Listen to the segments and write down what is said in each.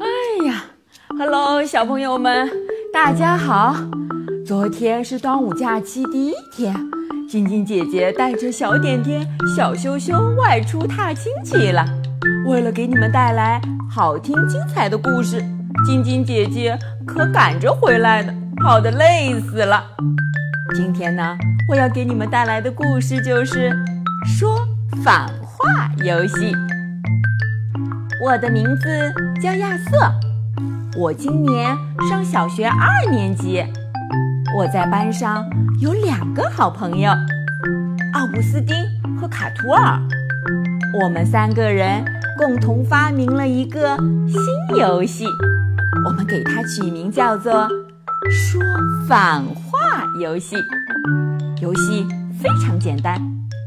哎呀，Hello，小朋友们，大家好！昨天是端午假期第一天，晶晶姐姐带着小点点、小羞羞外出踏青去了。为了给你们带来好听精彩的故事，晶晶姐姐可赶着回来的，跑得累死了。今天呢，我要给你们带来的故事就是说反话游戏。我的名字叫亚瑟，我今年上小学二年级。我在班上有两个好朋友，奥古斯丁和卡图尔。我们三个人共同发明了一个新游戏，我们给它取名叫做“说反话游戏”。游戏非常简单，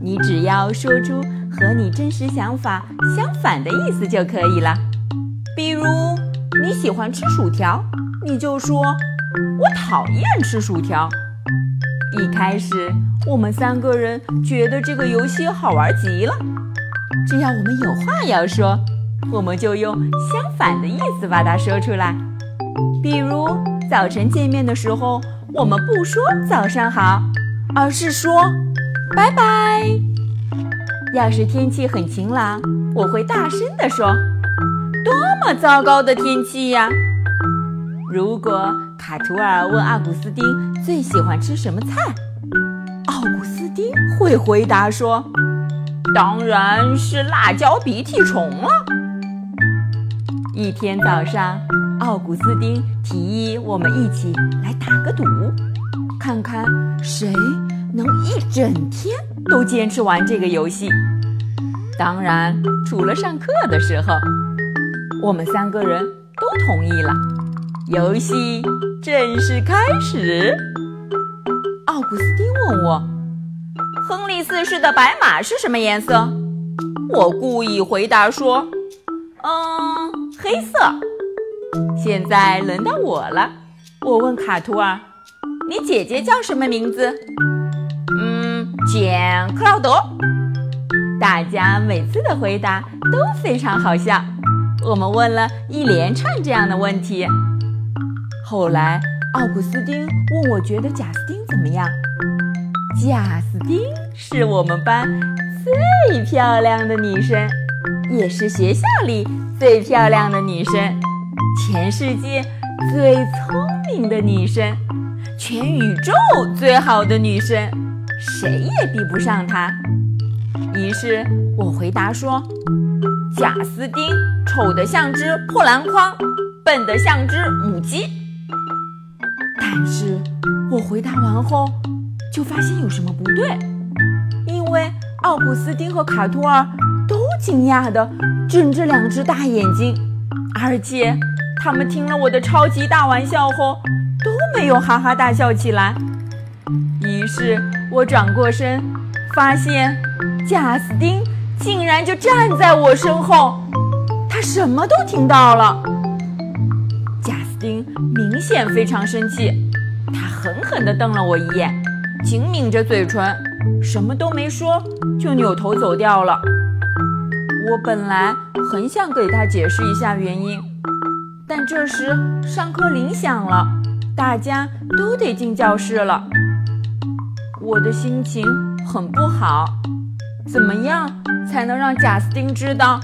你只要说出。和你真实想法相反的意思就可以了。比如你喜欢吃薯条，你就说“我讨厌吃薯条”。一开始我们三个人觉得这个游戏好玩极了，只要我们有话要说，我们就用相反的意思把它说出来。比如早晨见面的时候，我们不说“早上好”，而是说“拜拜”。要是天气很晴朗，我会大声地说：“多么糟糕的天气呀！”如果卡图尔问奥古斯丁最喜欢吃什么菜，奥古斯丁会回答说：“当然是辣椒鼻涕虫了。”一天早上，奥古斯丁提议我们一起来打个赌，看看谁能一整天。都坚持玩这个游戏，当然除了上课的时候，我们三个人都同意了。游戏正式开始。奥古斯丁问我：“亨利四世的白马是什么颜色？”我故意回答说：“嗯，黑色。”现在轮到我了，我问卡图尔：“你姐姐叫什么名字？”简·克劳德，大家每次的回答都非常好笑。我们问了一连串这样的问题。后来，奥古斯丁问我觉得贾斯汀怎么样？贾斯汀是我们班最漂亮的女生，也是学校里最漂亮的女生，全世界最聪明的女生，全宇宙最好的女生。谁也比不上他。于是我回答说：“贾斯丁丑得像只破篮筐，笨得像只母鸡。”但是我回答完后，就发现有什么不对，因为奥古斯丁和卡托尔都惊讶地睁着两只大眼睛，而且他们听了我的超级大玩笑后，都没有哈哈大笑起来。于是。我转过身，发现贾斯汀竟然就站在我身后，他什么都听到了。贾斯汀明显非常生气，他狠狠地瞪了我一眼，紧抿着嘴唇，什么都没说，就扭头走掉了。我本来很想给他解释一下原因，但这时上课铃响了，大家都得进教室了。我的心情很不好，怎么样才能让贾斯汀知道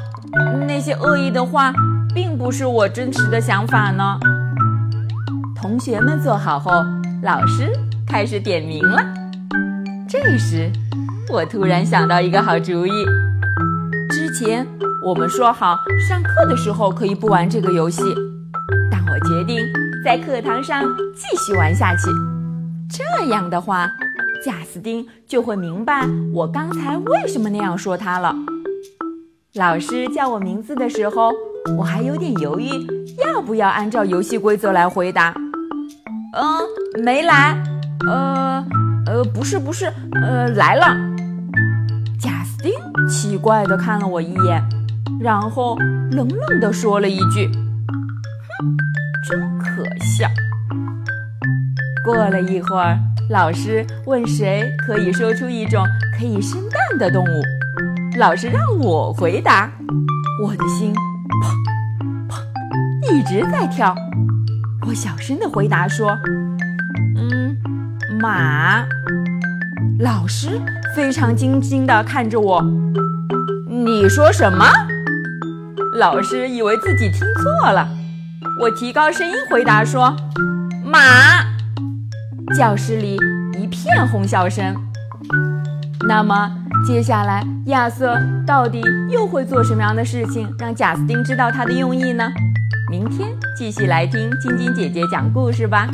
那些恶意的话并不是我真实的想法呢？同学们坐好后，老师开始点名了。这时，我突然想到一个好主意。之前我们说好上课的时候可以不玩这个游戏，但我决定在课堂上继续玩下去。这样的话。贾斯汀就会明白我刚才为什么那样说他了。老师叫我名字的时候，我还有点犹豫，要不要按照游戏规则来回答。嗯，没来。呃，呃，不是，不是，呃，来了。贾斯汀奇怪地看了我一眼，然后冷冷地说了一句：“哼，真可笑。”过了一会儿。老师问谁可以说出一种可以生蛋的动物？老师让我回答，我的心砰砰一直在跳。我小声的回答说：“嗯，马。”老师非常惊惊的看着我。你说什么？老师以为自己听错了。我提高声音回答说：“马。”教室里一片哄笑声。那么接下来亚瑟到底又会做什么样的事情，让贾斯汀知道他的用意呢？明天继续来听晶晶姐姐讲故事吧。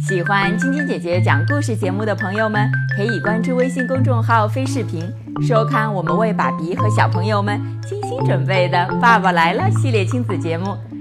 喜欢晶晶姐姐讲故事节目的朋友们，可以关注微信公众号“飞视频”，收看我们为爸比和小朋友们精心准备的《爸爸来了》系列亲子节目。